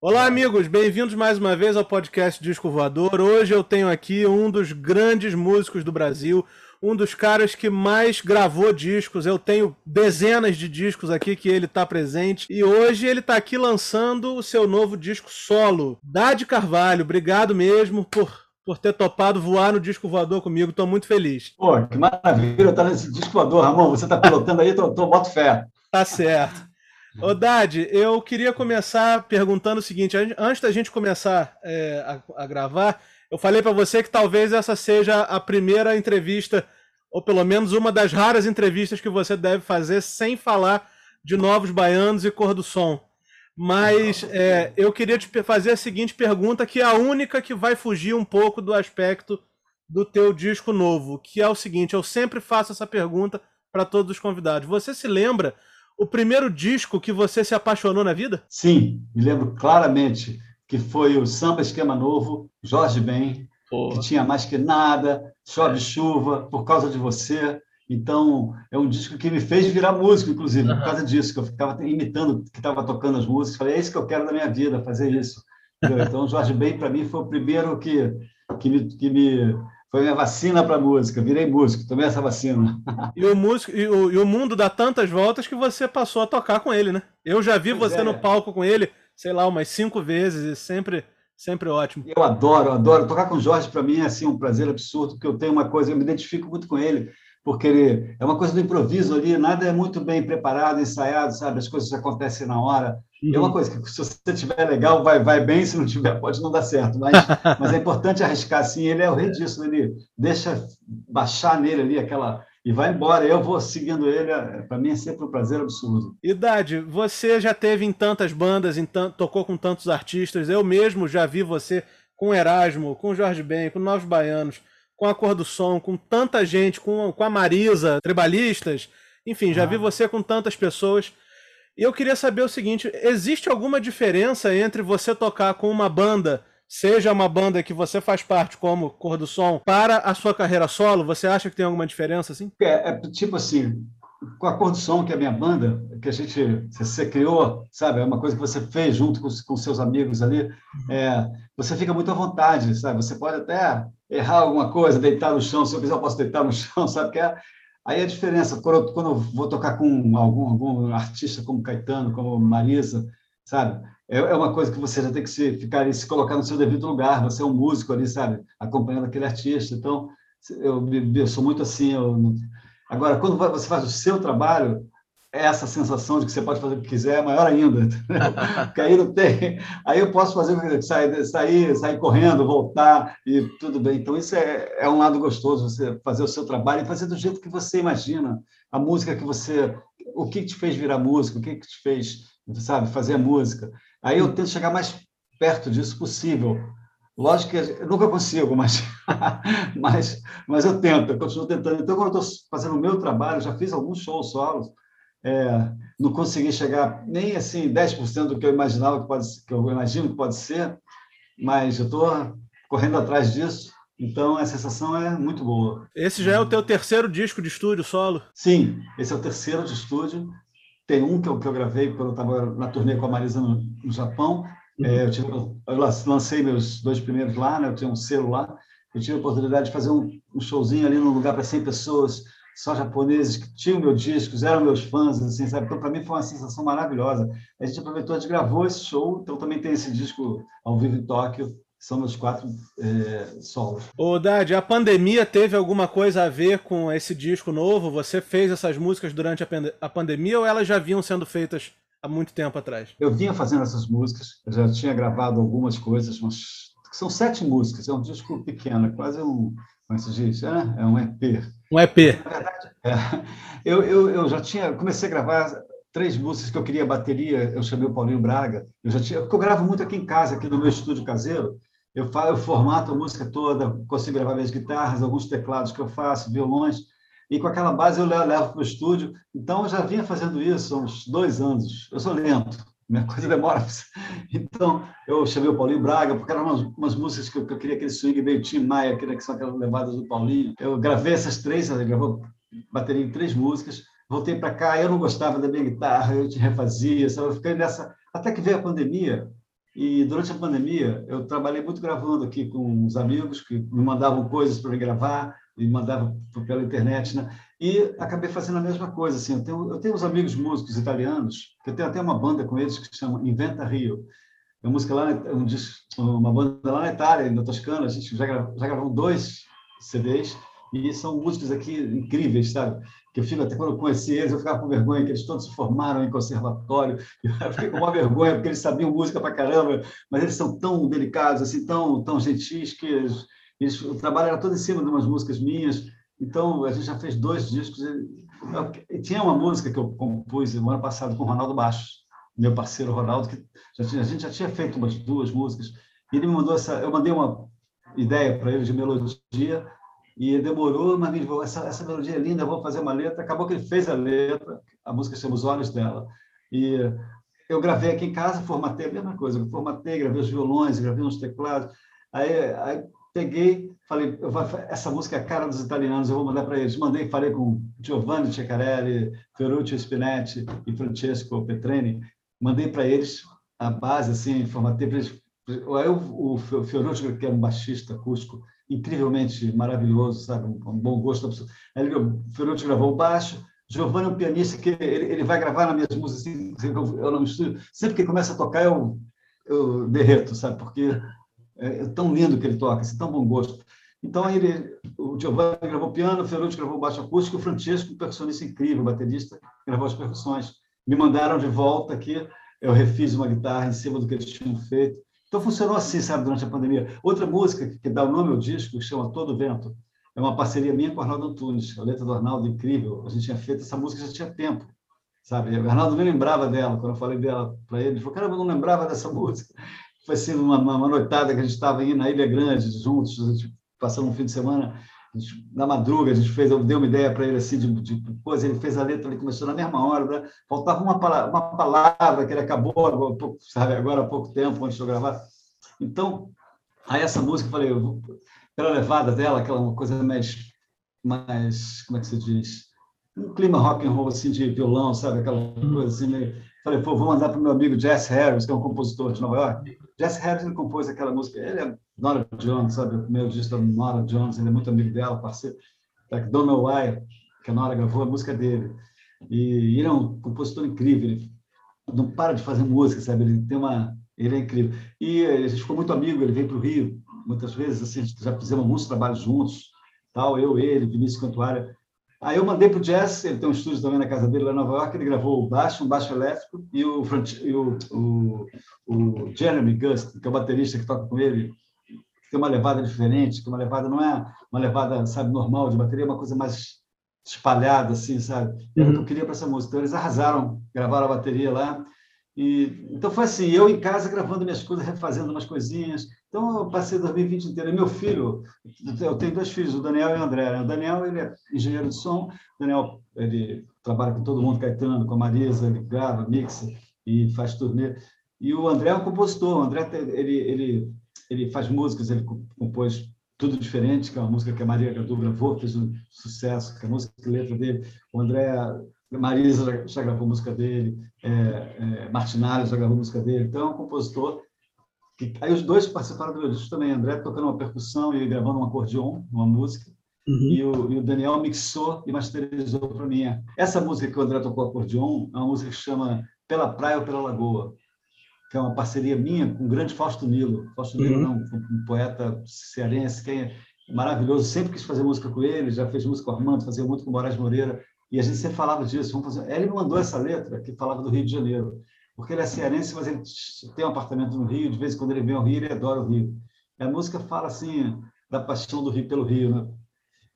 Olá, amigos, bem-vindos mais uma vez ao podcast Disco Voador. Hoje eu tenho aqui um dos grandes músicos do Brasil, um dos caras que mais gravou discos. Eu tenho dezenas de discos aqui que ele está presente e hoje ele está aqui lançando o seu novo disco solo. Dade Carvalho, obrigado mesmo por por ter topado voar no disco voador comigo. Estou muito feliz. Pô, que maravilha estar nesse disco voador, Ramon. Você está pilotando aí, tô, tô, boto fé. Tá certo. Ô, Dade, eu queria começar perguntando o seguinte: antes da gente começar é, a, a, gravar, eu falei para você que talvez essa seja a primeira entrevista, ou pelo menos uma das raras entrevistas que você deve fazer sem falar de Novos Baianos e Cor do Som. Mas é, eu queria te fazer a seguinte pergunta, que é a única que vai fugir um pouco do aspecto do teu disco novo, que é o seguinte: eu sempre faço essa pergunta para todos os convidados. Você se lembra o primeiro disco que você se apaixonou na vida? Sim, me lembro claramente que foi o Samba Esquema Novo, Jorge Ben, que tinha mais que nada, Chove é. Chuva, Por Causa de Você. Então, é um disco que me fez virar músico, inclusive, por causa disso, que eu ficava imitando que estava tocando as músicas. Falei, é isso que eu quero da minha vida, fazer isso. Então, Jorge Ben, para mim, foi o primeiro que, que, me, que me foi minha vacina para música. Virei músico, tomei essa vacina. E o, músico, e, o, e o mundo dá tantas voltas que você passou a tocar com ele, né? Eu já vi pois você é. no palco com ele, sei lá, umas cinco vezes e sempre, sempre ótimo. Eu adoro, adoro. Tocar com o Jorge, para mim, é assim, um prazer absurdo, porque eu tenho uma coisa, eu me identifico muito com ele porque ele é uma coisa do improviso ali, nada é muito bem preparado, ensaiado, sabe? As coisas acontecem na hora. Uhum. É uma coisa que, se você tiver legal, vai, vai bem, se não tiver, pode não dar certo. Mas, mas é importante arriscar assim. Ele é o rei disso, ele deixa baixar nele ali aquela. E vai embora, eu vou seguindo ele, é, para mim é sempre um prazer absurdo. Idade, você já teve em tantas bandas, em tocou com tantos artistas, eu mesmo já vi você com Erasmo, com Jorge Ben, com Novos Baianos com a cor do som, com tanta gente, com, com a Marisa, tribalistas, enfim, já ah. vi você com tantas pessoas. E eu queria saber o seguinte: existe alguma diferença entre você tocar com uma banda, seja uma banda que você faz parte como Cor do Som, para a sua carreira solo? Você acha que tem alguma diferença assim? É, é tipo assim, com a Cor do Som, que é a minha banda, que a gente você criou, sabe? É uma coisa que você fez junto com, com seus amigos ali. Uhum. É, você fica muito à vontade, sabe? Você pode até errar alguma coisa, deitar no chão, se eu quiser eu posso deitar no chão, sabe que é? Aí a diferença, quando eu, quando eu vou tocar com algum, algum artista como Caetano, como Marisa, sabe? É, é uma coisa que você já tem que se, ficar ali, se colocar no seu devido lugar, você é um músico ali, sabe? Acompanhando aquele artista, então eu, eu sou muito assim, eu, agora, quando você faz o seu trabalho, essa sensação de que você pode fazer o que quiser é maior ainda. Porque aí não tem. Aí eu posso fazer sair, sair, sair correndo, voltar e tudo bem. Então, isso é, é um lado gostoso, você fazer o seu trabalho e fazer do jeito que você imagina. A música que você. O que te fez virar música, o que te fez, sabe, fazer a música. Aí eu tento chegar mais perto disso possível. Lógico que eu nunca consigo, mas, mas, mas eu tento, eu continuo tentando. Então, quando eu estou fazendo o meu trabalho, já fiz alguns shows solos, é, não consegui chegar nem assim 10% do que eu imaginava que pode que eu imagino que pode ser, mas eu estou correndo atrás disso. Então a sensação é muito boa. Esse já é o teu terceiro disco de estúdio solo? Sim, esse é o terceiro de estúdio. Tem um que eu, que eu gravei quando eu estava na turnê com a Marisa no, no Japão. Uhum. É, eu, tive, eu, lancei meus dois primeiros lá, né? eu tinha um selo lá. Eu tive a oportunidade de fazer um, um showzinho ali num lugar para 100 pessoas só japoneses que tinham meus discos, eram meus fãs, assim, sabe? Então, para mim foi uma sensação maravilhosa. A gente aproveitou, a gente gravou esse show, então também tem esse disco ao vivo em Tóquio, são meus quatro é, solos. Ô, Dad, a pandemia teve alguma coisa a ver com esse disco novo? Você fez essas músicas durante a, a pandemia ou elas já vinham sendo feitas há muito tempo atrás? Eu vinha fazendo essas músicas, eu já tinha gravado algumas coisas, mas são sete músicas, é um disco pequeno, é quase um, como é se diz? É, é um EP. Um EP. Na verdade, é, eu, eu, eu já tinha, comecei a gravar três músicas que eu queria bateria, eu chamei o Paulinho Braga, eu já tinha, porque eu gravo muito aqui em casa, aqui no meu estúdio caseiro, eu, faço, eu formato a música toda, consigo gravar minhas guitarras, alguns teclados que eu faço, violões, e com aquela base eu levo para o estúdio. Então, eu já vinha fazendo isso há uns dois anos. Eu sou lento, minha coisa demora. Então, eu chamei o Paulinho Braga, porque eram umas, umas músicas que eu, que eu, queria aquele swing meio Tim Maia, que, que são aquelas levadas do Paulinho. Eu gravei essas três, ele gravou bateria em três músicas. Voltei para cá, eu não gostava da minha guitarra, eu te refazia, sabe? eu fiquei nessa. Até que veio a pandemia, E durante a pandemia, eu trabalhei muito gravando aqui com os amigos que me mandavam coisas para gravar, me mandavam pela internet, né? E acabei fazendo a mesma coisa. Assim, eu tenho, eu tenho uns amigos músicos italianos, que eu tenho até uma banda com eles que chama Inventa Rio. É uma música lá, um, uma banda lá na Itália, na Toscana. A gente já, já gravou dois CDs e são músicos aqui incríveis, sabe? Que eu fico até quando eu conheci eles, eu ficava com vergonha que eles todos se formaram em conservatório. Eu fiquei com uma vergonha porque eles sabiam música para caramba, mas eles são tão delicados, assim, tão tão gentis que eles, eles, o trabalho era todo em cima de umas músicas minhas. Então a gente já fez dois discos. E, tinha uma música que eu compus no ano passado com o Ronaldo Baixo, meu parceiro Ronaldo, que tinha, a gente já tinha feito umas duas músicas. E ele me mandou essa, eu mandei uma ideia para ele de melodia e demorou, mas me falou, essa, essa melodia é linda, vou fazer uma letra. Acabou que ele fez a letra, a música chama Os Olhos dela. E eu gravei aqui em casa, formatei a mesma coisa. Formatei, gravei os violões, gravei uns teclados. Aí, aí peguei, falei, vou, essa música é a cara dos italianos, eu vou mandar para eles. Mandei, falei com Giovanni Ceccarelli, Ferruccio Spinetti e Francesco Petrini. Mandei para eles a base, assim, formatei para eles. Aí o, Ferruccio, que é um baixista acústico, incrivelmente maravilhoso, sabe? Um, um bom gosto absoluto. Aí o Ferrucci gravou o baixo, Giovanni é um pianista que ele, ele vai gravar nas minhas músicas, assim, eu não estudo. Sempre que começa a tocar, eu, eu derreto, sabe? Porque é, é tão lindo que ele toca, assim, tão bom gosto. Então, ele, o Giovanni gravou piano, o Ferrucci gravou baixo acústico, o Francesco, um percussionista incrível, baterista, gravou as percussões. Me mandaram de volta aqui, eu refiz uma guitarra em cima do que eles tinham feito. Então funcionou assim, sabe, durante a pandemia. Outra música que dá o nome ao disco, que chama Todo Vento, é uma parceria minha com o Arnaldo Antunes. A letra do Arnaldo, incrível. A gente tinha feito essa música já tinha tempo, sabe? O Arnaldo nem lembrava dela. Quando eu falei dela para ele, ele falou: Caramba, eu não lembrava dessa música. Foi assim, uma, uma noitada que a gente estava indo na Ilha Grande, juntos, gente passando um fim de semana na madruga, a gente fez, eu dei uma ideia para ele assim de, de coisa, ele fez a letra, ele começou na mesma hora, né? faltava uma palavra, uma palavra que ele acabou agora, sabe, agora há pouco tempo, antes de eu gravar. Então, aí essa música, eu falei, eu, pela levada dela, aquela coisa mais, mais, como é que se diz? Um clima rock and roll, assim, de violão, sabe, aquela coisa assim, meio... falei, pô, vou mandar para o meu amigo Jess Harris, que é um compositor de Nova York, Jess Harris ele compôs aquela música, ele é Nora Jones, sabe? O primeiro disco da Nora Jones, ele é muito amigo dela, parceiro. Like Don't Know Why, que a Nora gravou, a música dele. E ele é um compositor incrível, ele não para de fazer música, sabe? Ele tem uma. Ele é incrível. E a gente ficou muito amigo, ele veio para o Rio muitas vezes, assim, já fizemos muitos trabalhos juntos, tal, eu, ele, Vinícius Cantuária. Aí eu mandei para o Jazz, ele tem um estúdio também na casa dele lá em Nova York, ele gravou o baixo, um baixo elétrico, e o, e o, o, o Jeremy Gust, que é o baterista que toca com ele, tem uma levada diferente, que uma levada não é uma levada, sabe, normal de bateria, é uma coisa mais espalhada, assim, sabe? Era o que eu queria para essa música. Então eles arrasaram, gravaram a bateria lá, e, então foi assim, eu em casa gravando minhas coisas, refazendo umas coisinhas. Então eu passei 2020 inteiro. E meu filho, eu tenho dois filhos, o Daniel e o André. O Daniel ele é engenheiro de som. O Daniel ele trabalha com todo mundo, Caetano, com a Marisa, ele grava, mixa e faz turnê. E o André é um compositor. O André ele ele ele faz músicas, ele compôs tudo diferente, que é uma música que a Maria Gadu gravou, fez um sucesso, que é a música que letra dele. O André Marisa já, já gravou música dele, é, é, já gravou música dele, então é um compositor. Que, aí os dois participaram do meu disco também, André tocando uma percussão e gravando um acordeon, uma música, uhum. e, o, e, o, Daniel mixou e masterizou para mim. Essa música que o André tocou acordeon é uma música que chama Pela Praia ou Pela Lagoa, que é uma parceria minha com o grande Fausto Nilo. Fausto Nilo uhum. é um, um, poeta cearense que é maravilhoso, sempre quis fazer música com ele, já fez música com o Armando, fazia muito com o Moraes Moreira, e a gente sempre falava disso. Vamos fazer... Ele me mandou essa letra que falava do Rio de Janeiro, porque ele é cearense, mas ele tem um apartamento no Rio. De vez em quando ele vem ao Rio, ele adora o Rio. E a música fala assim da paixão do Rio pelo Rio, né?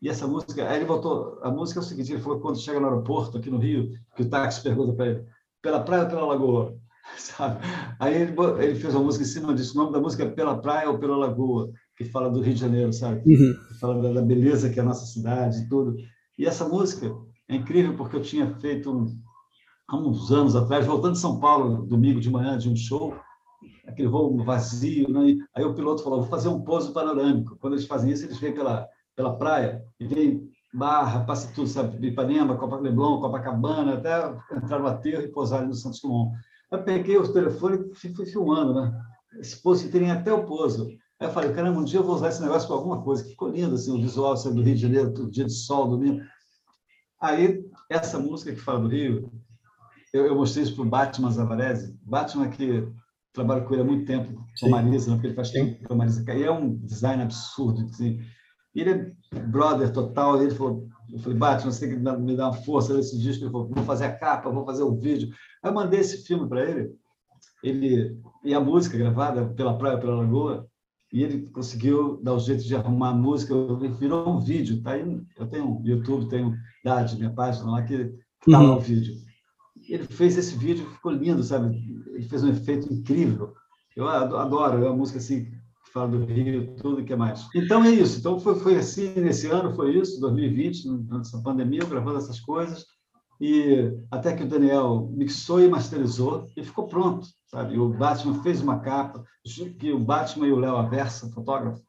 E essa música, aí ele voltou. A música é o seguinte: ele falou quando chega no aeroporto aqui no Rio, que o táxi pergunta para ele, pela praia ou pela lagoa? Sabe? Aí ele, ele fez uma música em cima disso. O nome da música é Pela Praia ou Pela Lagoa, que fala do Rio de Janeiro, sabe? Uhum. Que fala da beleza que é a nossa cidade e tudo. E essa música é incrível porque eu tinha feito há uns anos atrás, voltando de São Paulo, domingo de manhã, de um show, aquele voo vazio, né? aí o piloto falou, vou fazer um pouso panorâmico. Quando eles fazem isso, eles vêm pela, pela praia e vêm Barra, passa tudo, sabe? Ipanema, Copa Leblon, Copacabana, até entrar no aterro e pousar no Santos Dumont. Eu peguei o telefone e fui filmando, né? esse poço tem até o pouso. Aí eu falei, caramba, um dia eu vou usar esse negócio para alguma coisa. Ficou lindo, assim, o visual saindo do Rio de Janeiro, todo dia de sol, domingo. Aí, essa música que fala do Rio, eu, eu mostrei isso para o Batman Zavarese. Batman que trabalho com ele há muito tempo, com a Marisa, né, porque ele faz tempo com a Marisa. E é um design absurdo. Assim. Ele é brother total. ele falou, eu falei, Batman, você tem que me dar uma força nesse disco. Ele falou, vou fazer a capa, vou fazer o vídeo. Aí eu mandei esse filme para ele. ele. E a música gravada pela praia, pela lagoa, e ele conseguiu dar o jeito de arrumar a música, virou um vídeo. Tá aí, eu tenho YouTube, tenho Dade, minha página lá, que está uhum. lá o vídeo ele fez esse vídeo, ficou lindo, sabe? Ele fez um efeito incrível. Eu adoro, é uma música assim que fala do Rio, tudo que é mais. Então é isso. Então foi, foi assim nesse ano, foi isso, 2020, durante essa pandemia, gravando essas coisas e até que o Daniel mixou e masterizou e ficou pronto, sabe? O Batman fez uma capa, que o Batman e o Léo Aversa, fotógrafo,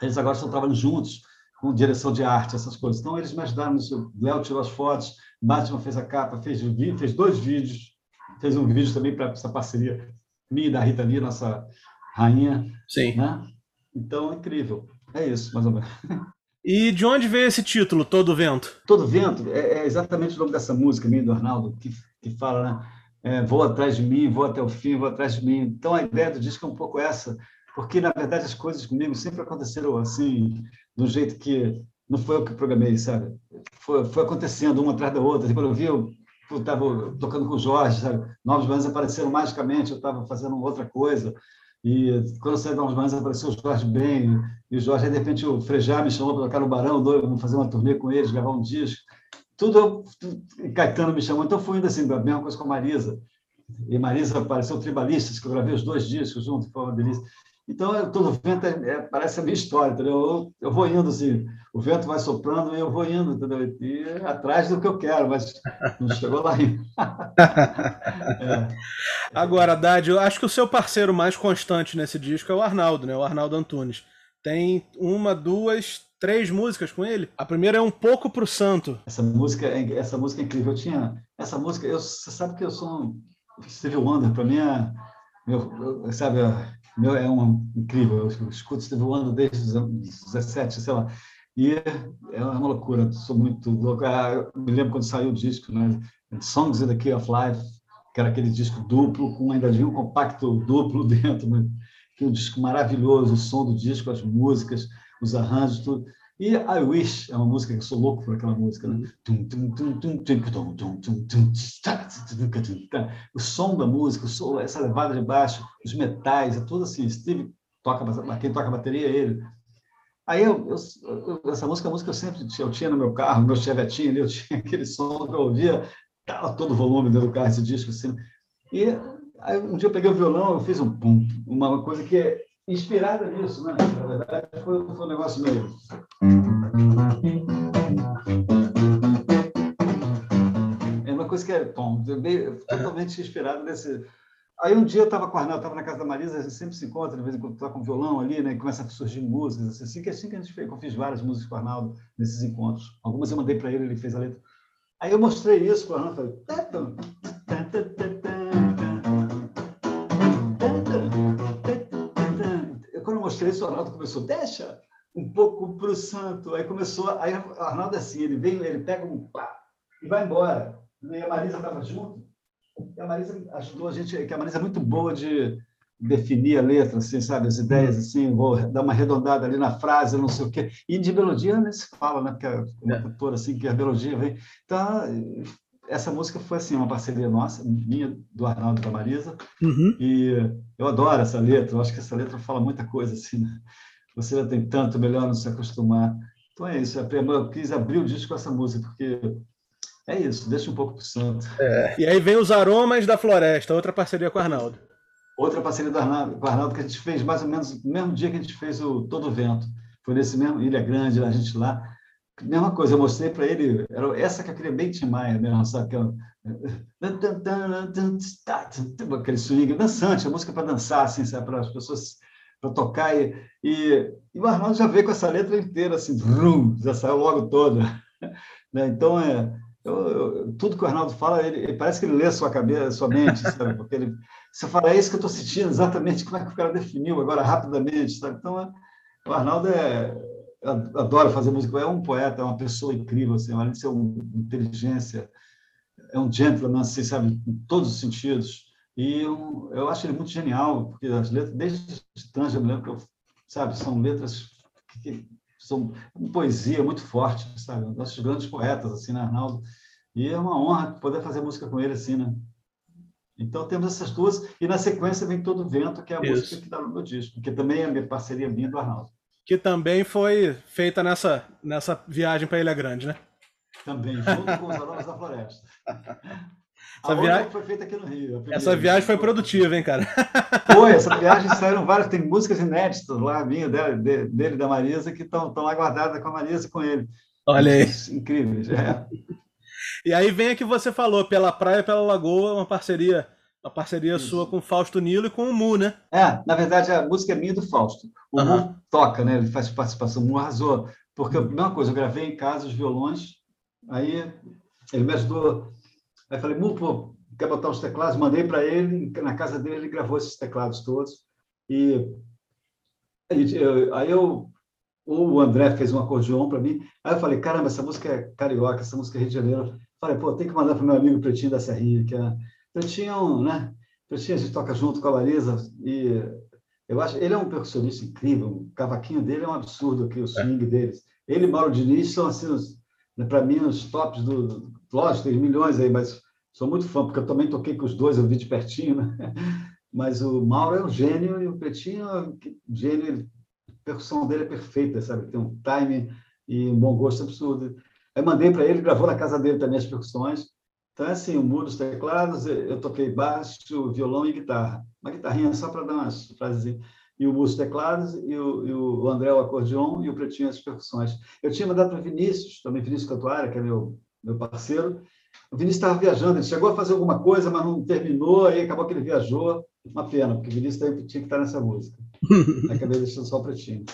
eles agora estão trabalhando juntos com direção de arte, essas coisas. Então eles me ajudaram. O Léo tirou as fotos, Batman fez a capa, fez, fez dois vídeos, fez um vídeo também para essa parceria minha e da Rita Lee, nossa rainha. Sim. Né? Então, incrível. É isso, mais ou menos. E de onde veio esse título, Todo Vento? Todo Vento é, é exatamente o nome dessa música minha do Arnaldo, que, que fala, né? É, vou atrás de mim, vou até o fim, vou atrás de mim. Então, a ideia do disco é um pouco essa, porque, na verdade, as coisas comigo sempre aconteceram assim, do jeito que não foi eu que programei, sabe? Foi, foi acontecendo uma atrás da outra. Quando eu vi, eu estava tocando com o Jorge, sabe? Novos Banhos apareceram magicamente, eu estava fazendo outra coisa. E quando eu saí Novos Banhos, apareceu o Jorge bem. E o Jorge, de repente, o Frejá me chamou para tocar no Barão, vamos fazer uma turnê com eles, gravar um disco. Tudo, tudo Caetano me chamou. Então, fui indo assim, a mesma coisa com a Marisa. E Marisa apareceu Tribalistas, que eu gravei os dois discos juntos, foi uma delícia. Então, todo vento é, é, parece a minha história, entendeu? Eu, eu, vou indo assim, o vento vai soprando e eu vou indo, entendeu? E atrás do que eu quero, mas não chegou lá ainda. é. Agora, Dade, eu acho que o seu parceiro mais constante nesse disco é o Arnaldo, né? O Arnaldo Antunes. Tem uma, duas, três músicas com ele. A primeira é Um Pouco Pro Santo. Essa música, é, essa música é incrível. Eu tinha... Essa música, eu, você sabe que eu sou um... Stevie Wonder, para mim é... Meu, sabe, meu, é um incrível. Eu escuto Steve Wonder desde os 17, sei lá. E é uma loucura, sou muito louco. Ah, me lembro quando saiu o disco, né? Songs in the Key of Life, que era aquele disco duplo, com ainda de um compacto duplo dentro, né? que um disco maravilhoso, o som do disco, as músicas, os arranjos, tudo. E I Wish é uma música que eu sou louco por aquela música. Né? O som da música, o som, essa levada de baixo, os metais, é tudo assim. Steve toca, quem toca bateria é ele. Aí eu, eu, essa música, a música eu sempre eu tinha no meu carro, no meu chevetinho ali, eu tinha aquele som que eu ouvia, tava todo o volume dentro do carro, esse disco assim. E aí, um dia eu peguei o violão, eu fiz um pum, uma coisa que é inspirada nisso, né? Na verdade, foi, foi um negócio meio. É uma coisa que é tom, totalmente inspirado nesse. Aí um dia eu estava com o Arnaldo, estava na casa da Marisa, a gente sempre se encontra, de vez em quando toca com violão ali, né? E começa a surgir músicas, assim, que é assim que a gente fez. Eu fiz várias músicas com o Arnaldo nesses encontros. Algumas eu mandei para ele, ele fez a letra. Aí eu mostrei isso para o Arnaldo, falei. Mostrei isso, o Arnaldo começou, deixa um pouco para o santo. Aí começou, aí o Arnaldo é assim, ele vem, ele pega um pá e vai embora. E a Marisa estava junto. E a Marisa ajudou a gente, que a Marisa é muito boa de definir a letra, assim, sabe, as ideias, uhum. assim, vou dar uma arredondada ali na frase, não sei o quê. E de melodia nem se fala, né, porque é uma é. cantora, assim, que a melodia vem. Então, essa música foi assim uma parceria nossa, minha, do Arnaldo e da Marisa, uhum. e eu adoro essa letra, eu acho que essa letra fala muita coisa assim, né? você já tem tanto, melhor não se acostumar. Então é isso, eu quis abrir o disco com essa música, porque é isso, deixa um pouco pro santo. É. E aí vem os Aromas da Floresta, outra parceria com o Arnaldo. Outra parceria do Arnaldo, com o Arnaldo que a gente fez mais ou menos no mesmo dia que a gente fez o Todo Vento. Foi nesse mesmo Ilha Grande, a gente lá. Mesma coisa, eu mostrei para ele, era essa que eu queria bem Tim Maia mesmo, sabe? Aquela... Aquele swing dançante, a música para dançar, assim, sabe? para as pessoas para tocar. E, e, e, o Arnaldo já veio com essa letra inteira, assim, brum, já saiu logo toda. Né? Então, é, eu, eu, tudo que o Arnaldo fala, ele, ele, parece que ele lê a sua cabeça, a sua mente, sabe? Porque ele, você fala, é isso que eu estou sentindo, exatamente como é que o cara definiu agora rapidamente, sabe? Então, é, o Arnaldo é, adoro fazer música, é um poeta, é uma pessoa incrível, assim, além de ser uma inteligência, é um gentleman, assim, sabe, em todos os sentidos. E eu, eu acho ele muito genial, porque as letras, desde trans, eu me lembro que eu, sabe, são letras que, são uma poesia muito forte, sabe, um nossos grandes poetas, assim, né, Arnaldo? E é uma honra poder fazer música com ele, assim, né? Então temos essas duas, e na sequência vem Todo o Vento, que é a Isso. música que está no meu disco, que também é a minha parceria minha do Arnaldo. Que também foi feita nessa, nessa viagem para Ilha Grande, né? Também, junto com os Aromas da Floresta. Essa viagem foi feita aqui no Rio. Essa viagem foi produtiva, hein, cara? Foi, essa viagem saíram várias, tem músicas inéditas lá, minha, dele, dele da Marisa, que estão lá guardadas com a Marisa e com ele. Olha aí. Incríveis, é. E aí vem a que você falou, pela praia, pela lagoa, uma parceria, uma parceria Isso. sua com o Fausto Nilo e com o Mu, né? É, na verdade a música é minha do Fausto. O uhum. Mu toca, né? Ele faz participação, o Mu arrasou. Porque a mesma coisa, eu gravei em casa os violões, aí ele me ajudou. Aí falei, Mu, pô, quer botar os teclados? Mandei para ele, na casa dele ele gravou esses teclados todos. E aí eu o André fez um acordeon para mim. Aí eu falei, caramba, essa música é carioca, essa música é Rio de Janeiro. Falei, pô, tem que mandar para o meu amigo Pretinho da Serrinha, que é... Pretinho, né? Pretinho a gente toca junto com a Marisa e eu acho, ele é um percussionista incrível, o cavaquinho dele é um absurdo aqui, o swing é. deles. Ele e Mauro Diniz são, assim, né, para mim, os tops do... Lógico, tem milhões aí, mas sou muito fã, porque eu também toquei com os dois, eu vi de pertinho, né? Mas o Mauro é um gênio e o Pretinho é um gênio, a percussão dele é perfeita, sabe? Tem um timing e um bom gosto absurdo. Aí mandei para ele, gravou na casa dele também as percussões. Então, é assim, o mudo, os teclados, eu toquei baixo, violão e guitarra. Uma guitarrinha só para dar umas frases. E o músico teclados, e o, e o André o acordeon, e o Pretinho as percussões. Eu tinha mandado para Vinícius, também Vinícius Cantuária, que é meu, meu parceiro. O Vinícius estava viajando, ele chegou a fazer alguma coisa, mas não terminou, aí acabou que ele viajou. Uma pena, porque o Vinícius tinha que estar nessa música. Acabei deixando só o Pretinho.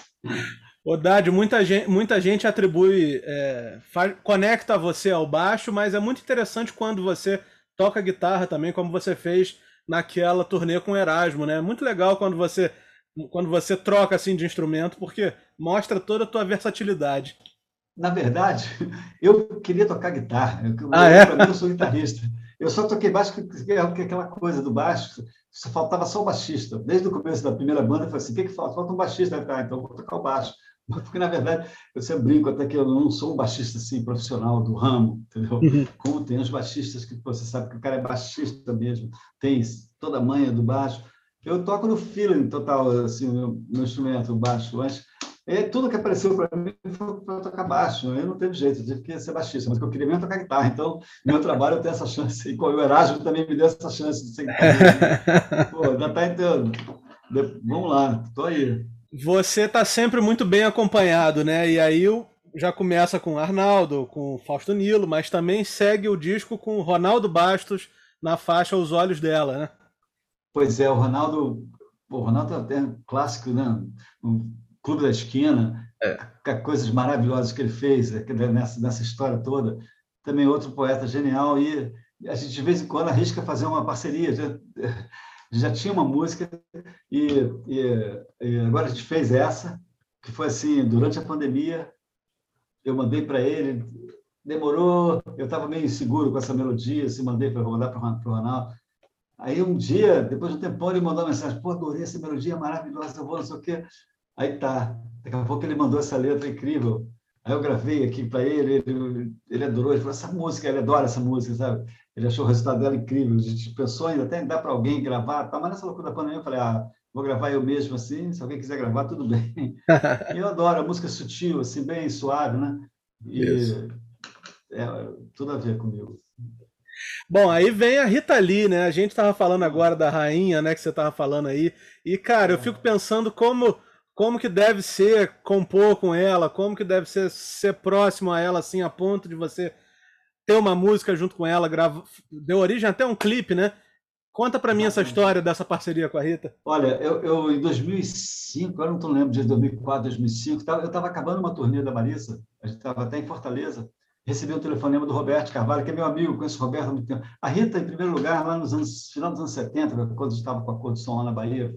Odad, muita gente, muita gente atribui, é, faz, conecta você ao baixo, mas é muito interessante quando você toca guitarra também, como você fez naquela turnê com o Erasmo, né? Muito legal quando você quando você troca assim de instrumento, porque mostra toda a tua versatilidade. Na verdade, eu queria tocar guitarra. Eu, ah, é? Para mim, eu sou guitarrista. Eu só toquei baixo porque é aquela coisa do baixo, só faltava só o baixista. Desde o começo da primeira banda, eu falei assim: o que, que falta? Falta um baixista. Ah, então vou tocar o baixo. Porque, na verdade, eu sempre brinco até que eu não sou um baixista assim, profissional do ramo, entendeu? Uhum. Como tem os baixistas que você sabe que o cara é baixista mesmo, tem toda a manha do baixo. Eu toco no feeling total, assim, meu, meu instrumento, o baixo, mas é, tudo que apareceu para mim foi para tocar baixo. Eu não teve jeito, eu tive que ser baixista, mas eu queria mesmo tocar guitarra. Então, meu trabalho eu tenho essa chance. E o Erasmo também me deu essa chance de ser guitarrista. Pô, ainda está entendendo. Vamos lá, estou aí. Você está sempre muito bem acompanhado, né? E aí já começa com Arnaldo, com Fausto Nilo, mas também segue o disco com Ronaldo Bastos na faixa Os Olhos dela, né? Pois é, o Ronaldo, o Ronaldo é até um clássico, né? O Clube da Esquina, é. coisas maravilhosas que ele fez né? nessa, nessa história toda. Também outro poeta genial e a gente de vez em quando arrisca fazer uma parceria já tinha uma música e, e, e, agora a gente fez essa, que foi assim, durante a pandemia, eu mandei para ele, demorou, eu estava meio inseguro com essa melodia, assim, mandei para rodar para o Ronaldo. Aí um dia, depois de um tempão, ele mandou uma mensagem, pô, adorei essa melodia maravilhosa, eu vou não sei o quê. Aí tá, daqui a pouco ele mandou essa letra incrível. Aí eu gravei aqui para ele, ele, ele adorou, ele falou, essa música, ele adora essa música, sabe? Ele achou o resultado dela incrível. A gente pensou em até dar para alguém gravar, tá? mas nessa loucura da pandemia eu falei, ah, vou gravar eu mesmo assim, se alguém quiser gravar, tudo bem. e eu adoro, a música sutil, assim, bem suave, né? E é, tudo a ver comigo. Bom, aí vem a Rita Lee, né? A gente estava falando agora da rainha, né? Que você estava falando aí. E, cara, eu fico pensando como como que deve ser compor com ela, como que deve ser ser próximo a ela, assim, a ponto de você ter uma música junto com ela, grava... deu origem até um clipe, né? Conta para mim essa história dessa parceria com a Rita. Olha, eu, eu em 2005, eu não estou lembrando de 2004, 2005, eu estava acabando uma turnê da Marisa, a gente estava até em Fortaleza, recebi um telefonema do Roberto Carvalho, que é meu amigo, conheço o Roberto há muito tempo. A Rita, em primeiro lugar, lá nos anos, final dos anos 70, quando eu estava com a cor do som lá na Bahia,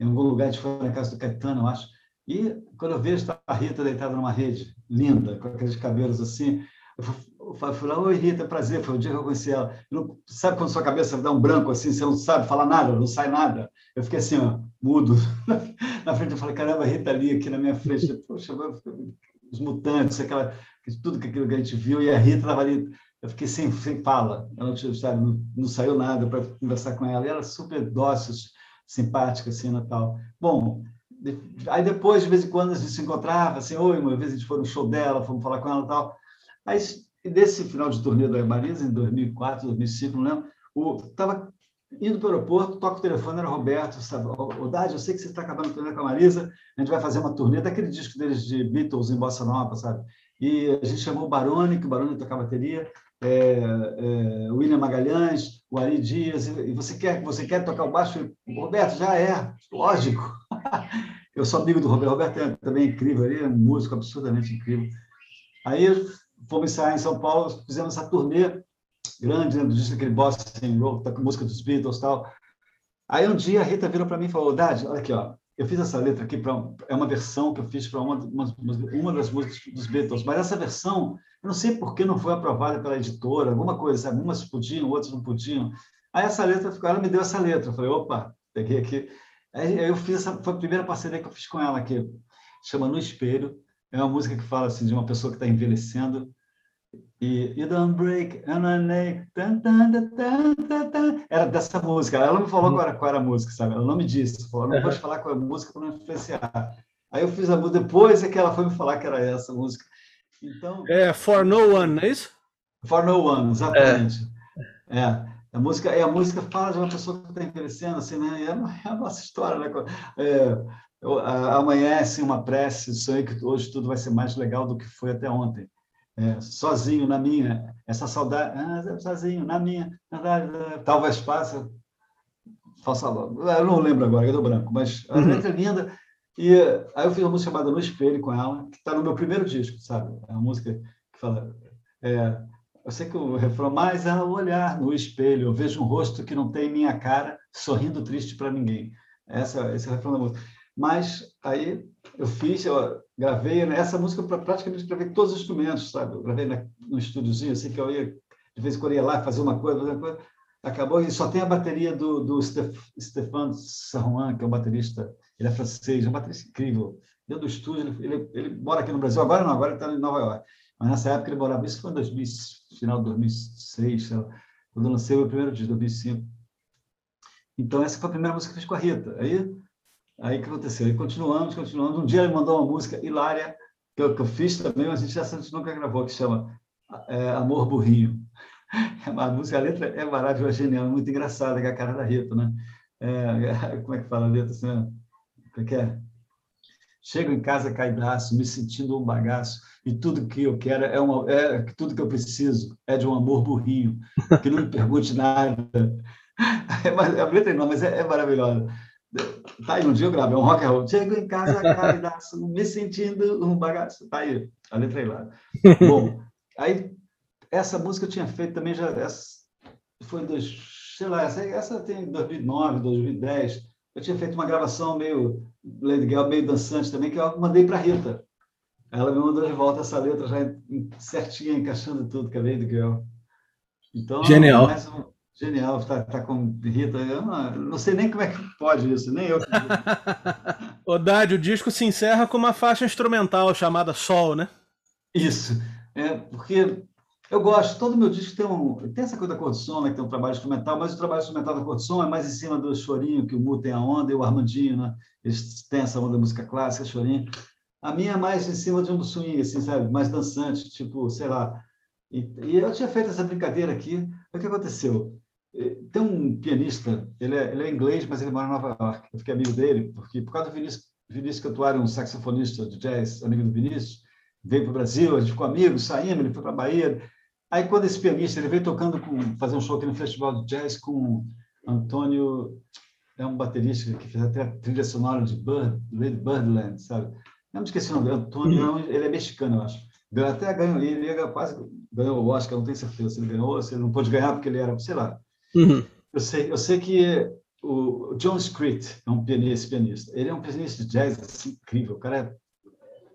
em algum lugar de fora, na casa do Caetano, eu acho. E quando eu vejo a Rita deitada numa rede, linda, com aqueles cabelos assim, eu lá, oi Rita, prazer, foi o dia que eu conheci ela. Não, sabe quando sua cabeça dá um branco assim, você não sabe falar nada, não sai nada? Eu fiquei assim, ó, mudo. na frente eu falei, caramba, a Rita ali aqui na minha frente, poxa, os mutantes, aquela, tudo aquilo que a gente viu, e a Rita estava ali, eu fiquei sem, sem fala, ela não, sabe, não, não saiu nada para conversar com ela, e ela super dócil, simpática, assim, Natal. Bom, aí depois, de vez em quando, a gente se encontrava, assim, oi, uma vez a gente foi no show dela, fomos falar com ela e tal. Aí, desse final de turnê da Marisa, em 2004, 2005, não lembro, estava indo para o aeroporto, toca o telefone, era o Roberto, sabe? O Dade, eu sei que você está acabando a turnê com a Marisa, a gente vai fazer uma turnê daquele disco deles de Beatles em Bossa Nova, sabe? E a gente chamou o Baroni, que o Baroni toca bateria, é, é, William Magalhães, o Ari Dias, e você quer, você quer tocar o baixo? Roberto, já é, lógico. Eu sou amigo do Roberto, Roberto é também incrível, ele é um músico absurdamente incrível. Aí fomos ensaiar em São Paulo, fizemos essa turnê grande, né, do disco aquele Boston Roll, tá com música dos Beatles e tal. Aí um dia a Rita virou para mim e falou, Dad, olha aqui, ó, eu fiz essa letra aqui para é uma versão que eu fiz para uma, uma, uma das músicas dos Beatles, mas essa versão, eu não sei por que não foi aprovada pela editora, alguma coisa, sabe? Umas podiam, outras não podiam. Aí essa letra, ela me deu essa letra, eu falei, opa, peguei aqui. Aí eu fiz essa, foi a primeira parceria que eu fiz com ela aqui, chama No Espelho. É uma música que fala assim de uma pessoa que está envelhecendo e You Don't Break and I Make. Era dessa música. Ela não me falou qual era, qual era a música, sabe? Ela não me disse. Falou, não pode falar qual é a música para não influenciar. Aí eu fiz a música, depois é que ela foi me falar que era essa música. Então, é For No One, não é isso? For No One, exatamente. É. é. A música, é, a música fala de uma pessoa que está envelhecendo, assim, né? É a, é a nossa história, né? É, amanhece uma prece, sonho que hoje tudo vai ser mais legal do que foi até ontem é, sozinho na minha, essa saudade, ah, sozinho na minha, talvez passe, faça eu não lembro agora, eu dou branco, mas a uhum. letra é linda. E aí eu fiz uma música chamada No Espelho com ela, que está no meu primeiro disco, sabe? É uma música que fala. É, eu sei que o refrão, mas ao olhar no espelho, eu vejo um rosto que não tem minha cara, sorrindo triste para ninguém. Essa, esse é o refrão da música. Mas aí eu fiz, eu gravei né, essa música para praticamente gravei todos os instrumentos, sabe? Eu gravei na, no estúdiozinho, assim que eu ia de vez em quando ia lá fazer uma coisa, fazer uma coisa. Acabou e só tem a bateria do, do Stefan Saruman, que é um baterista, ele é francês, é um baterista incrível. Dentro do estúdio, ele, ele, ele, mora aqui no Brasil, agora não, agora ele está em Nova York. Mas nessa época ele morava, isso foi em 2000, final de 2006, lá, quando eu lancei o meu primeiro disco, 2005. Então essa foi a primeira música que eu fiz com a Rita. Aí Aí que aconteceu? Aí continuamos, continuamos. Um dia ele mandou uma música hilária, que eu, que eu fiz também, mas a gente, gente nunca gravou, que chama é, Amor Burrinho. É a música, a letra é maravilhosa, genial, é muito engraçada, que é a cara da Rita, né? É, como é que fala a letra? Assim, o que é? Chego em casa caidaço, me sentindo um bagaço, e tudo que eu quero é, uma, é tudo que eu preciso é de um amor burrinho, que não me pergunte nada. É, a letra não, mas é, é maravilhosa. Tá aí, um dia eu gravo, é um rock and roll. Chego em casa, caridaço, me sentindo um bagaço. Tá aí, a letra aí lá. Bom, aí essa música eu tinha feito também já, essa foi dos, sei lá, essa, essa tem 2009, 2010. Eu tinha feito uma gravação meio Lady Gaga, meio dançante também, que eu mandei para Rita. Ela me mandou de volta essa letra já certinha, encaixando tudo, que é Lady Girl. Então, Genial. Um, Genial, está tá com Rita. Eu não, não, sei nem como é que pode isso, nem eu. Ô, Dade, o disco se encerra com uma faixa instrumental chamada Sol, né? Isso. É, porque eu gosto, todo meu disco tem, um, tem essa coisa da né, que tem um trabalho instrumental, mas o trabalho instrumental da Cortisson é mais em cima do chorinho, que o Mu tem a onda, e o Armandinho, né? Eles têm essa onda da música clássica, chorinho. A minha é mais em cima de um swing, assim, sabe? Mais dançante, tipo, sei lá. E, e eu tinha feito essa brincadeira aqui. O que aconteceu? Tem um pianista, ele é, ele é, inglês, mas ele mora em Nova York. Eu fiquei amigo dele, porque por causa do Vinícius, Vinícius Cantuário, um saxofonista de jazz, amigo do Vinícius, veio para o Brasil, a gente ficou amigo, saímos, ele foi para a Bahia. Aí, quando esse pianista, ele veio tocando, com, fazer um show aqui no Festival de Jazz com Antônio, é um baterista que fez até a trilha sonora de Bird, Lady Birdland, sabe? Não me esqueci o nome, Antônio, uhum. ele é mexicano, eu acho. Até ganhou, ele quase ganhou o Oscar, não tenho certeza se ele ganhou, se ele não pôde ganhar porque ele era, sei lá. Uhum. Eu, sei, eu sei que o John Screet é um pianista, pianista. Ele é um pianista de jazz assim, incrível. O cara é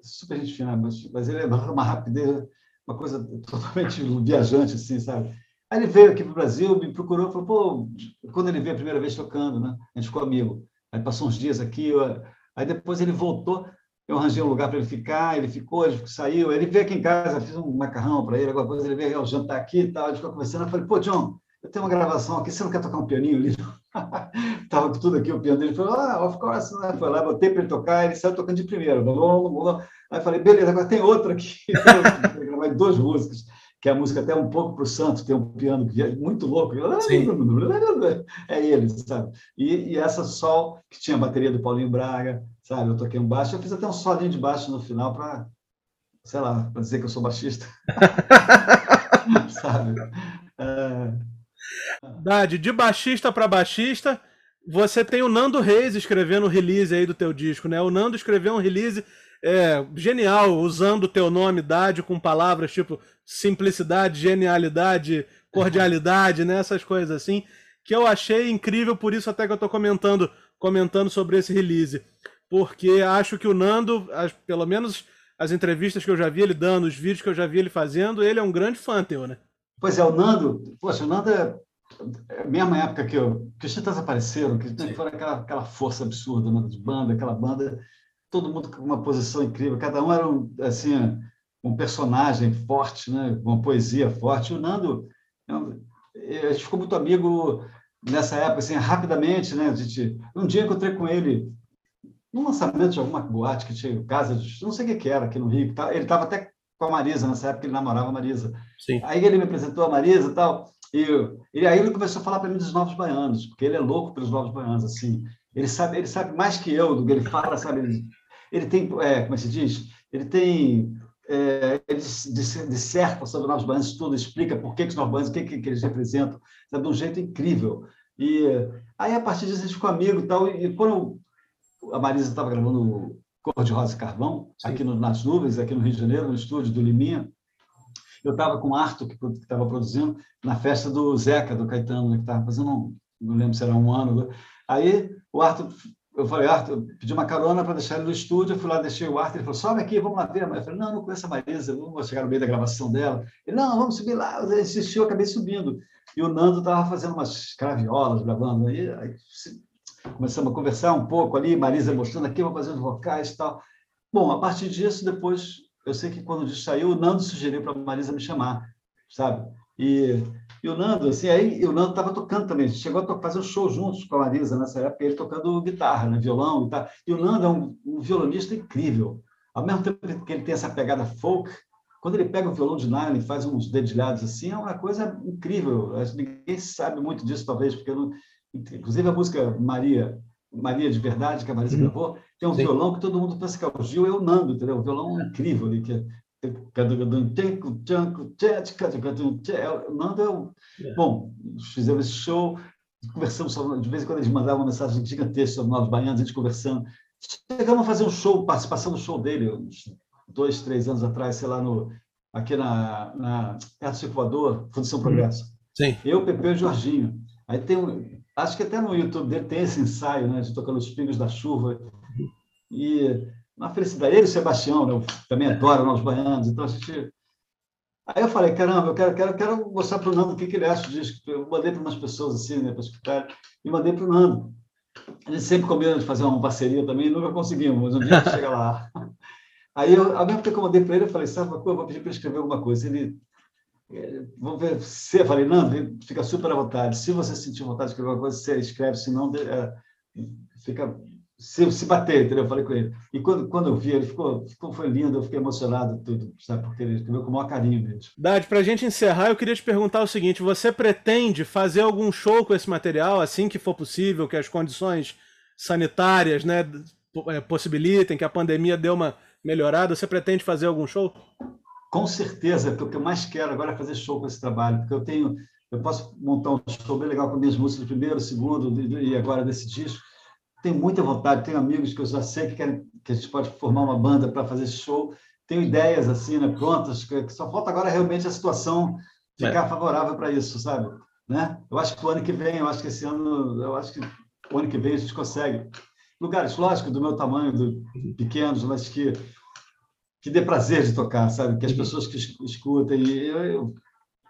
super gente fina, mas, mas ele é uma rapidez, uma coisa totalmente viajante, assim, sabe? Aí ele veio aqui para o Brasil, me procurou, falou, pô, quando ele veio a primeira vez tocando, né? A gente ficou amigo. Aí passou uns dias aqui, eu... aí depois ele voltou, eu arranjei um lugar para ele ficar, ele ficou, ele saiu, ele veio aqui em casa, fiz um macarrão para ele, alguma coisa, ele veio ao jantar aqui e tal, a gente ficou conversando, eu falei, pô, John, eu tenho uma gravação aqui, você não quer tocar um pianinho ali? Estava tudo aqui, o piano dele falou, ah, of course, né? Foi lá, botei para ele tocar, ele saiu tocando de primeira. Aí falei, beleza, agora tem outro aqui. Gravar duas músicas, que é a música até um pouco para o Santo, tem um piano que é muito louco. Sim. É ele, sabe? E, e, essa Sol, que tinha a bateria do Paulinho Braga, sabe? Eu toquei um baixo, eu fiz até um solinho de baixo no final para, sei lá, para dizer que eu sou baixista. sabe? É... Dade, de baixista para baixista, você tem o Nando Reis escrevendo o release aí do teu disco, né? O Nando escreveu um release é, genial, usando o teu nome, Dade, com palavras tipo simplicidade, genialidade, cordialidade, né? Essas coisas assim, que eu achei incrível, por isso até que eu tô comentando, comentando sobre esse release. Porque acho que o Nando, as, pelo menos as entrevistas que eu já vi ele dando, os vídeos que eu já vi ele fazendo, ele é um grande fã teu, né? Pois é, o Nando, poxa, o Nando é, é a mesma época que, eu, que os Titãs apareceram, que foi aquela, aquela força absurda né, de banda, aquela banda, todo mundo com uma posição incrível, cada um era um, assim, um personagem forte, né, uma poesia forte. O Nando, a gente ficou muito amigo nessa época, assim, rapidamente, né? A gente, um dia encontrei com ele num lançamento de alguma boate que tinha casa de, não sei o que era aqui no Rio, ele estava até com a Marisa, nessa época ele namorava a Marisa. Sim. Aí ele me apresentou a Marisa e tal, e, e aí ele começou a falar para mim dos Novos Baianos, porque ele é louco pelos Novos Baianos, assim. Ele sabe, ele sabe mais que eu do que ele fala, sabe? Ele, ele tem, é, como é se diz? Ele tem é, ele disserta sobre os Baianos, tudo, explica por que, que os Baianos, o que, que, que eles representam, sabe? de um jeito incrível. E aí, a partir disso, a gente ficou amigo e tal, e quando a Marisa estava gravando Cor de Rosa e Carvão, Sim. aqui no, nas nuvens, aqui no Rio de Janeiro, no estúdio do Liminha. Eu estava com o Arthur, que estava produzindo, na festa do Zeca, do Caetano, né, que estava fazendo, um, não lembro se era um ano. Né. Aí o Arthur, eu falei, Arthur, pedi uma carona para deixar ele no estúdio, eu fui lá, deixei o Arthur, ele falou, sobe aqui, vamos lá ver. Eu falei, não, não conheço a Marisa, vamos chegar no meio da gravação dela. Ele, não, vamos subir lá. Ele insistiu, eu acabei subindo. E o Nando estava fazendo umas craviolas, gravando. Aí, aí começamos a conversar um pouco ali, Marisa mostrando aqui, vou fazendo vocais e tal. Bom, a partir disso, depois, eu sei que quando o saiu, o Nando sugeriu para a Marisa me chamar, sabe? E, e o Nando, assim, aí o Nando estava tocando também, chegou a fazer um show juntos com a Marisa nessa época, ele tocando guitarra, né, violão e tal. E o Nando é um, um violonista incrível. Ao mesmo tempo que ele tem essa pegada folk, quando ele pega o violão de nylon e faz uns dedilhados assim, é uma coisa incrível. Ninguém sabe muito disso, talvez, porque não, Inclusive a música Maria, Maria de Verdade, que a Marisa uhum. gravou, tem um Sim. violão que todo mundo pensa que é o Gil, é o Nando, entendeu? Um violão incrível ali, que é. Nando é o. Bom, fizemos esse show, conversamos sobre, de vez em quando eles mandavam uma mensagem gigantesca sobre Novos Baianos, a gente conversando. Chegamos a fazer um show, participação do show dele, uns dois, três anos atrás, sei lá, no, aqui na, na Teatro Circulador, Fundação uhum. Progresso. Sim. Eu, Pepe e o Jorginho. Aí tem um, Acho que até no YouTube dele tem esse ensaio, né, de tocando os pingos da chuva. E uma felicidade. Ele e o Sebastião, né, também adoro nós baianos. Então a gente. Aí eu falei, caramba, eu quero, quero, quero mostrar para o Nando o que, que ele acha disso. Eu mandei para umas pessoas assim, né, para escutar, e mandei para o Nando. Gente sempre combina de fazer uma parceria também, nunca conseguimos, mas um dia chega lá. Aí, eu, ao mesmo tempo que eu mandei para ele, eu falei, sabe, eu vou pedir para ele escrever alguma coisa. Ele Vamos ver se eu falei, não, fica super à vontade. Se você sentir vontade de escrever alguma coisa, você escreve, senão é, fica se, se bater, entendeu? Eu falei com ele. E quando, quando eu vi, ele ficou, ficou foi lindo, eu fiquei emocionado, tudo, sabe? Porque ele escreveu com o maior carinho mesmo. Dade, para a gente encerrar, eu queria te perguntar o seguinte: você pretende fazer algum show com esse material assim que for possível, que as condições sanitárias né, é, possibilitem, que a pandemia dê uma melhorada? Você pretende fazer algum show? com certeza, porque o que eu mais quero agora é fazer show com esse trabalho, porque eu tenho, eu posso montar um show bem legal com minhas músicas primeiro, segundo e agora desse disco. Tenho muita vontade, tenho amigos que eu já sei que querem que a gente pode formar uma banda para fazer show tenho ideias assim, né, prontas, que só falta agora realmente a situação ficar é. favorável para isso, sabe? Né? Eu acho que o ano que vem, eu acho que esse ano, eu acho que o ano que vem a gente consegue. Lugares, lógico, do meu tamanho, do, pequenos, mas que, que dê prazer de tocar, sabe? Que as uhum. pessoas que escutem. Eu, eu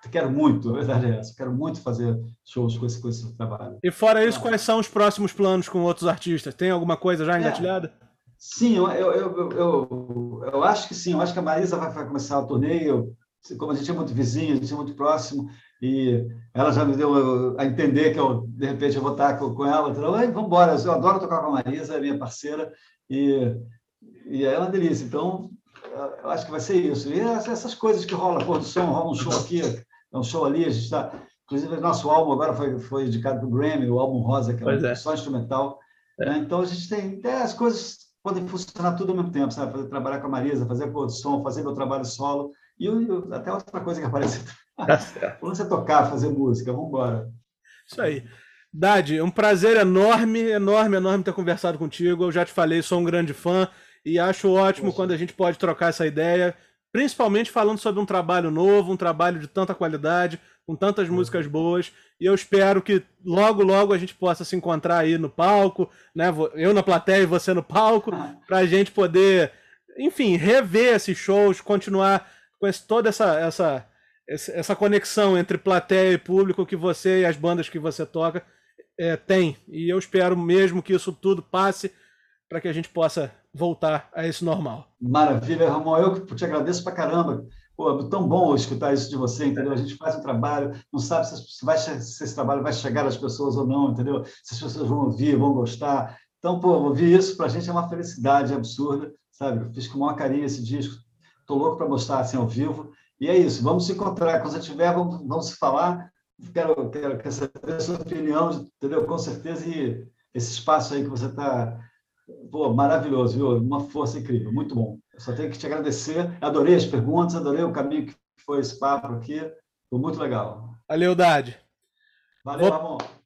quero muito, a verdade é essa. Quero muito fazer shows com esse, com esse trabalho. E fora isso, ah. quais são os próximos planos com outros artistas? Tem alguma coisa já é. engatilhada? É. Sim, eu, eu, eu, eu, acho que sim. Eu acho que a Marisa vai, vai começar a turnê. Eu, como a gente é muito vizinho, a gente é muito próximo, e ela já me deu a entender que eu, de repente, eu vou estar com, ela. Então, vamos embora. Eu adoro tocar com a Marisa, é minha parceira, e, e é uma delícia. Então, eu acho que vai ser isso. E essas coisas que rolam, cor do som, rola um show aqui, é um show ali, a gente está. Inclusive, nosso álbum agora foi, foi indicado para o Grammy, o álbum Rosa, que é, um, é. só instrumental. É. Né? Então, a gente tem. É, as coisas podem funcionar tudo ao mesmo tempo, sabe? Fazer, trabalhar com a Marisa, fazer a som, fazer meu trabalho solo. E eu, até outra coisa que aparece. Tá você tocar, fazer música, vamos embora. Isso aí. Dade, um prazer enorme, enorme, enorme ter conversado contigo. Eu já te falei, sou um grande fã e acho ótimo Poxa. quando a gente pode trocar essa ideia, principalmente falando sobre um trabalho novo, um trabalho de tanta qualidade, com tantas uhum. músicas boas. E eu espero que logo, logo a gente possa se encontrar aí no palco, né? Eu na plateia e você no palco, ah. para a gente poder, enfim, rever esses shows, continuar com esse, toda essa, essa, essa conexão entre plateia e público que você e as bandas que você toca é, tem. E eu espero mesmo que isso tudo passe para que a gente possa voltar a esse normal. Maravilha, Ramon. Eu te agradeço para caramba Pô, é tão bom escutar isso de você, entendeu? A gente faz um trabalho, não sabe se, vai, se esse trabalho vai chegar às pessoas ou não, entendeu? Se as pessoas vão ouvir, vão gostar. Então, pô, ouvir isso para a gente é uma felicidade absurda, sabe? Eu fiz com o maior carinho esse disco, estou louco para mostrar assim ao vivo. E é isso, vamos se encontrar. Quando você tiver, vamos, vamos se falar. Quero, quero, quero saber a sua opinião, entendeu? Com certeza. E esse espaço aí que você está Pô, maravilhoso, viu? Uma força incrível, muito bom. Eu só tenho que te agradecer. Adorei as perguntas, adorei o caminho que foi esse papo aqui. Foi muito legal. Valeu, Dade. Valeu, Vou... amor.